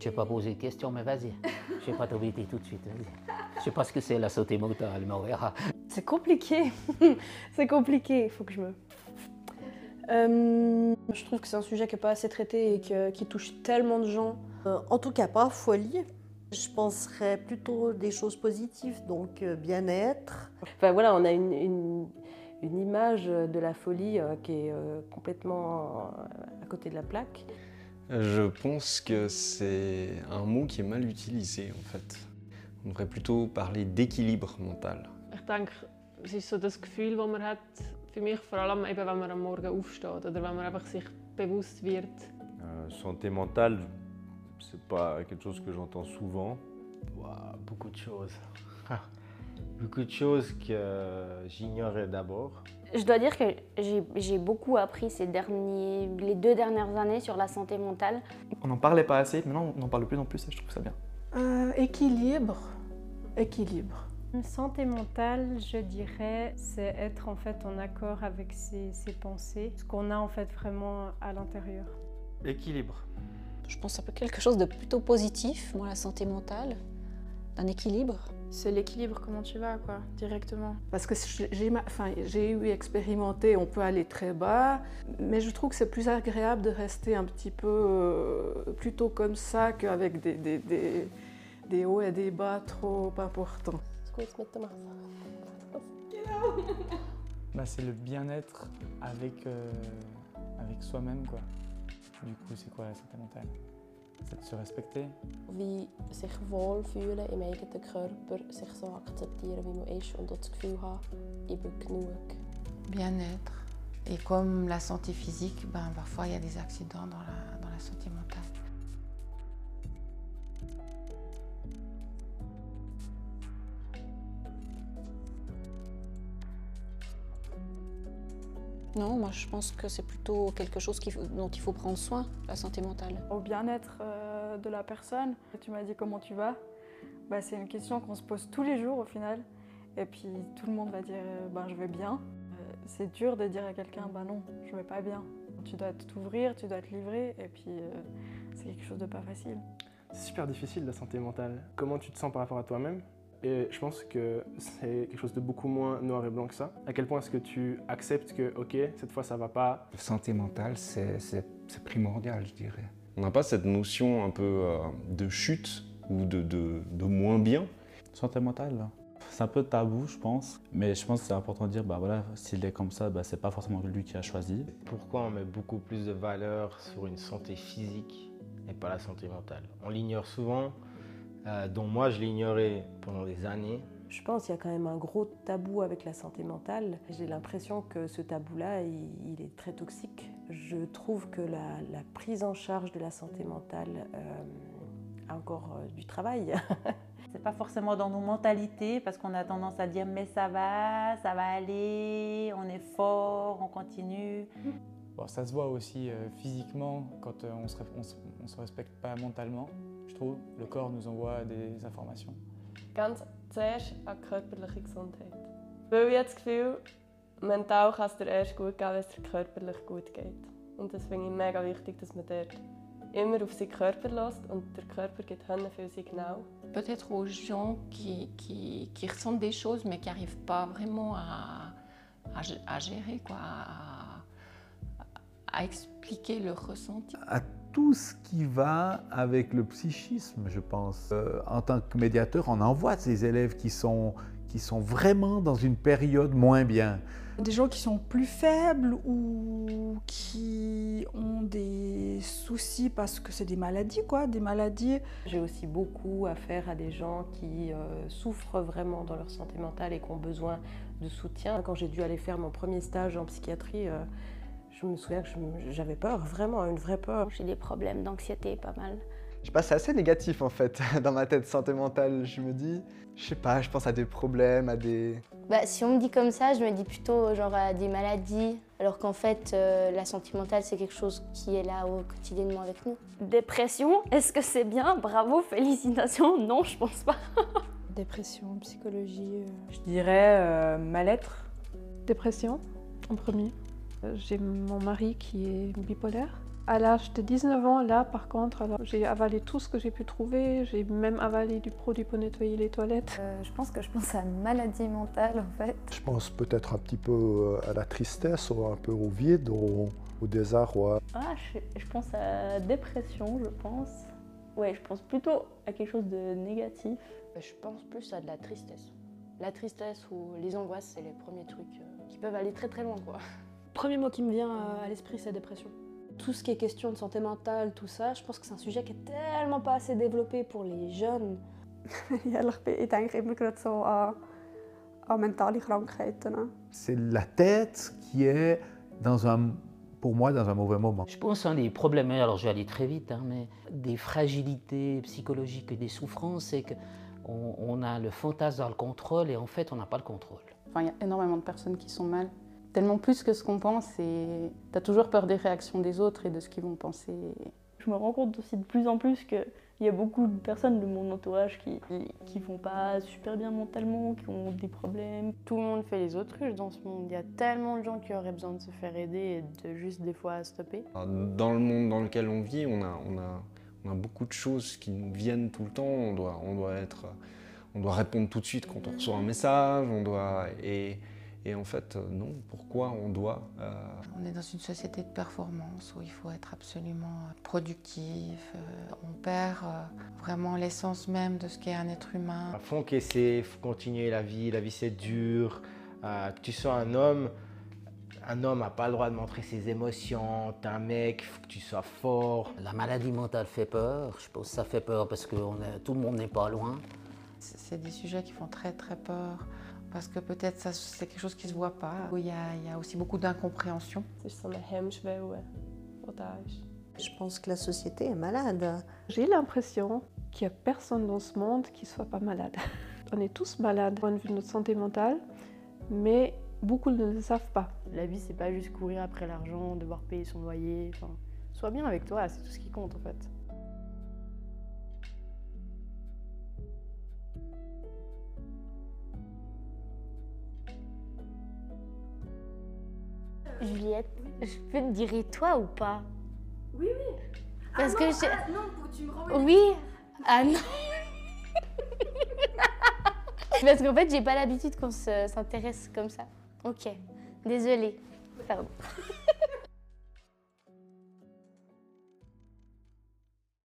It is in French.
Je n'ai pas posé de question, mais vas-y. Je vais pas t'embêter tout de suite. vas-y. Je sais pas ce que c'est la santé mentale, mais on verra. C'est compliqué. c'est compliqué, il faut que je me... Euh, je trouve que c'est un sujet qui n'est pas assez traité et que- qui touche tellement de gens. Euh, en tout cas, pas folie. Je penserais plutôt des choses positives, donc euh, bien-être. Enfin voilà, on a une, une- une image de la folie euh, qui est euh, complètement euh, à côté de la plaque. Je pense que c'est un mot qui est mal utilisé en fait. On devrait plutôt parler d'équilibre mental. Ich denke, es ist so das Gefühl, das man hat, für mich vor allem eben, wenn man am Morgen aufsteht oder wenn man einfach sich bewusst wird, Euh, santé mentale, c'est pas quelque chose que j'entends souvent. Ouah, beaucoup de choses. beaucoup de choses que j'ignorais d'abord. Je dois dire que j'ai beaucoup appris ces derniers, les deux dernières années sur la santé mentale. On n'en parlait pas assez, maintenant on en parle de plus en plus et je trouve ça bien. Euh, équilibre. Équilibre. Santé mentale, je dirais, c'est être en fait en accord avec ses, ses pensées, ce qu'on a en fait vraiment à l'intérieur. Équilibre. Je pense que ça peut être quelque chose de plutôt positif, moi, la santé mentale, d'un équilibre. C'est l'équilibre, comment tu vas, quoi, directement. Parce que j'ai ma- enfin, j'ai eu expérimenté, on peut aller très bas, mais je trouve que c'est plus agréable de rester un petit peu euh, plutôt comme ça qu'avec des, des, des, des hauts et des bas trop importants. Bah, c'est le bien-être avec, euh, avec soi-même quoi. Du coup, c'est quoi la santé mentale? C'est de se respecter. wie sich wohlfühlen im eigenen Körper, sich so akzeptieren, wie man ist und auch das Gefühl haben, ich bin genug. Bien-être. Et comme la santé physique, ben, parfois il y a des accidents dans la, dans la santé mentale. Non, moi je pense que c'est plutôt quelque chose faut- dont il faut prendre soin, la santé mentale. Au bien-être euh, de la personne, tu m'as dit comment tu vas bah, C'est une question qu'on se pose tous les jours au final. Et puis tout le monde va dire ben, je vais bien. Euh, c'est dur de dire à quelqu'un ben non, je vais pas bien. Tu dois t'ouvrir, tu dois te livrer et puis euh, c'est quelque chose de pas facile. C'est super difficile la santé mentale. Comment tu te sens par rapport à toi-même? Et je pense que c'est quelque chose de beaucoup moins noir et blanc que ça. À quel point est-ce que tu acceptes que, ok, cette fois ça va pas? La santé mentale, c'est primordial, je dirais. On n'a pas cette notion un peu euh, de chute ou de, de, de moins bien? Santé mentale, c'est un peu tabou, je pense. Mais je pense que c'est important de dire, bah voilà, s'il est comme ça, bah, c'est pas forcément lui qui a choisi. Pourquoi on met beaucoup plus de valeur sur une santé physique et pas la santé mentale On l'ignore souvent, euh, dont moi je l'ignorais pendant des années. Je pense qu'il y a quand même un gros tabou avec la santé mentale. J'ai l'impression que ce tabou-là, il, il est très toxique. Je trouve que la, la prise en charge de la santé mentale euh, a encore euh, du travail. C'est pas forcément dans nos mentalités parce qu'on a tendance à dire mais ça va, ça va aller, on est fort, on continue. Bon, ça se voit aussi euh, physiquement quand euh, on se, on, se, on se respecte pas mentalement, je trouve. Le corps nous envoie des informations. ganz zuerst an die körperliche Gesundheit. Weil ich das Gefühl, mental kann es dir erst gut gehen, wenn es dir körperlich gut geht. Und das finde ich mega wichtig, dass man dort immer auf seinen Körper lässt und der Körper gibt Hände viel Signal. Peut-être aux gens qui, qui, qui ressentent des choses mais qui n'arrivent pas vraiment à, à, à gérer, quoi, à, à expliquer leur ressenti. à tout ce qui va avec le psychisme, je pense. Euh, en tant que médiateur, on envoie ces élèves qui sont, qui sont vraiment dans une période moins bien. Des gens qui sont plus faibles ou qui ont des soucis parce que c'est des maladies, quoi, des maladies. J'ai aussi beaucoup à faire à des gens qui euh, souffrent vraiment dans leur santé mentale et qui ont besoin de soutien. Quand j'ai dû aller faire mon premier stage en psychiatrie, euh, je me souviens que j'avais peur, vraiment, une vraie peur. J'ai des problèmes d'anxiété pas mal. Je sais pas, c'est assez négatif en fait dans ma tête, santé mentale. Je me dis, je sais pas, je pense à des problèmes, à des. Bah, si on me dit comme ça, je me dis plutôt genre à des maladies, alors qu'en fait, euh, la santé mentale, c'est quelque chose qui est là au quotidiennement avec nous. Dépression, est-ce que c'est bien? Bravo, félicitations Non, je pense pas. Dépression, psychologie. Je dirais euh, mal-être. Dépression, en premier. Euh, J'ai mon mari qui est bipolaire. À l'âge de 19 ans, là par contre, j'ai avalé tout ce que j'ai pu trouver, j'ai même avalé du produit pour nettoyer les toilettes. Euh, je pense que je pense à une maladie mentale en fait. Je pense peut-être un petit peu euh, à la tristesse, ou un peu au vide, au, au désarroi. Ah, je, je pense à la dépression, je pense. Ouais, je pense plutôt à quelque chose de négatif. Je pense plus à de la tristesse. La tristesse ou les angoisses, c'est les premiers trucs euh, qui peuvent aller très très loin quoi. Premier mot qui me vient euh, à l'esprit, c'est dépression. Tout ce qui est question de santé mentale, tout ça, je pense que c'est un sujet qui est tellement pas assez développé pour les jeunes. hè. C'est la tête qui est, dans un, pour moi, dans un mauvais moment. Je pense un des problèmes, alors je vais aller très vite, hein, mais des fragilités psychologiques et des souffrances, c'est qu'on on a le fantasme dans le contrôle et en fait on n'a pas le contrôle. Enfin, il y a énormément de personnes qui sont mal, tellement plus que ce qu'on pense, et tu as toujours peur des réactions des autres et de ce qu'ils vont penser. Je me rends compte aussi de plus en plus qu'il y a beaucoup de personnes de mon entourage qui qui vont pas super bien mentalement, qui ont des problèmes. Tout le monde fait les autruches dans ce monde. Il y a tellement de gens qui auraient besoin de se faire aider et de juste des fois stopper. Dans le monde dans lequel on vit, on a, on a, on a beaucoup de choses qui nous viennent tout le temps. On doit, on doit, être, on doit répondre tout de suite quand on reçoit un message. On doit, et, et en fait, euh, non. Pourquoi on doit euh, On est dans une société de performance où il faut être absolument productif. euh, on perd euh, vraiment l'essence même de ce qu'est un être humain. Faut encaisser, faut continuer la vie, la vie c'est dur. Euh, que tu sois un homme, un homme n'a pas le droit de montrer ses émotions. T'es un mec, il faut que tu sois fort. La maladie mentale fait peur, je pense que ça fait peur parce que on est- tout le monde n'est pas loin. C'est des sujets qui font très très peur parce que peut-être ça c'est quelque chose qui se voit pas. Il y a, il y a aussi beaucoup d'incompréhension. Is. Je pense que la société est malade. J'ai l'impression qu'il n'y a personne dans ce monde qui soit pas malade. On est tous malades du point de vue de notre santé mentale, mais beaucoup ne le savent pas. La vie, c'est pas juste courir après l'argent, devoir payer son loyer. Enfin, sois bien avec toi, c'est tout ce qui compte en fait. Juliette, je peux te dire et toi ou pas? Oui, oui. Parce ah que non, je- ah, non, tu me renvoies Oui Ah non Parce qu'en fait, j'ai pas l'habitude qu'on se- s'intéresse comme ça. Ok, désolée. Pardon.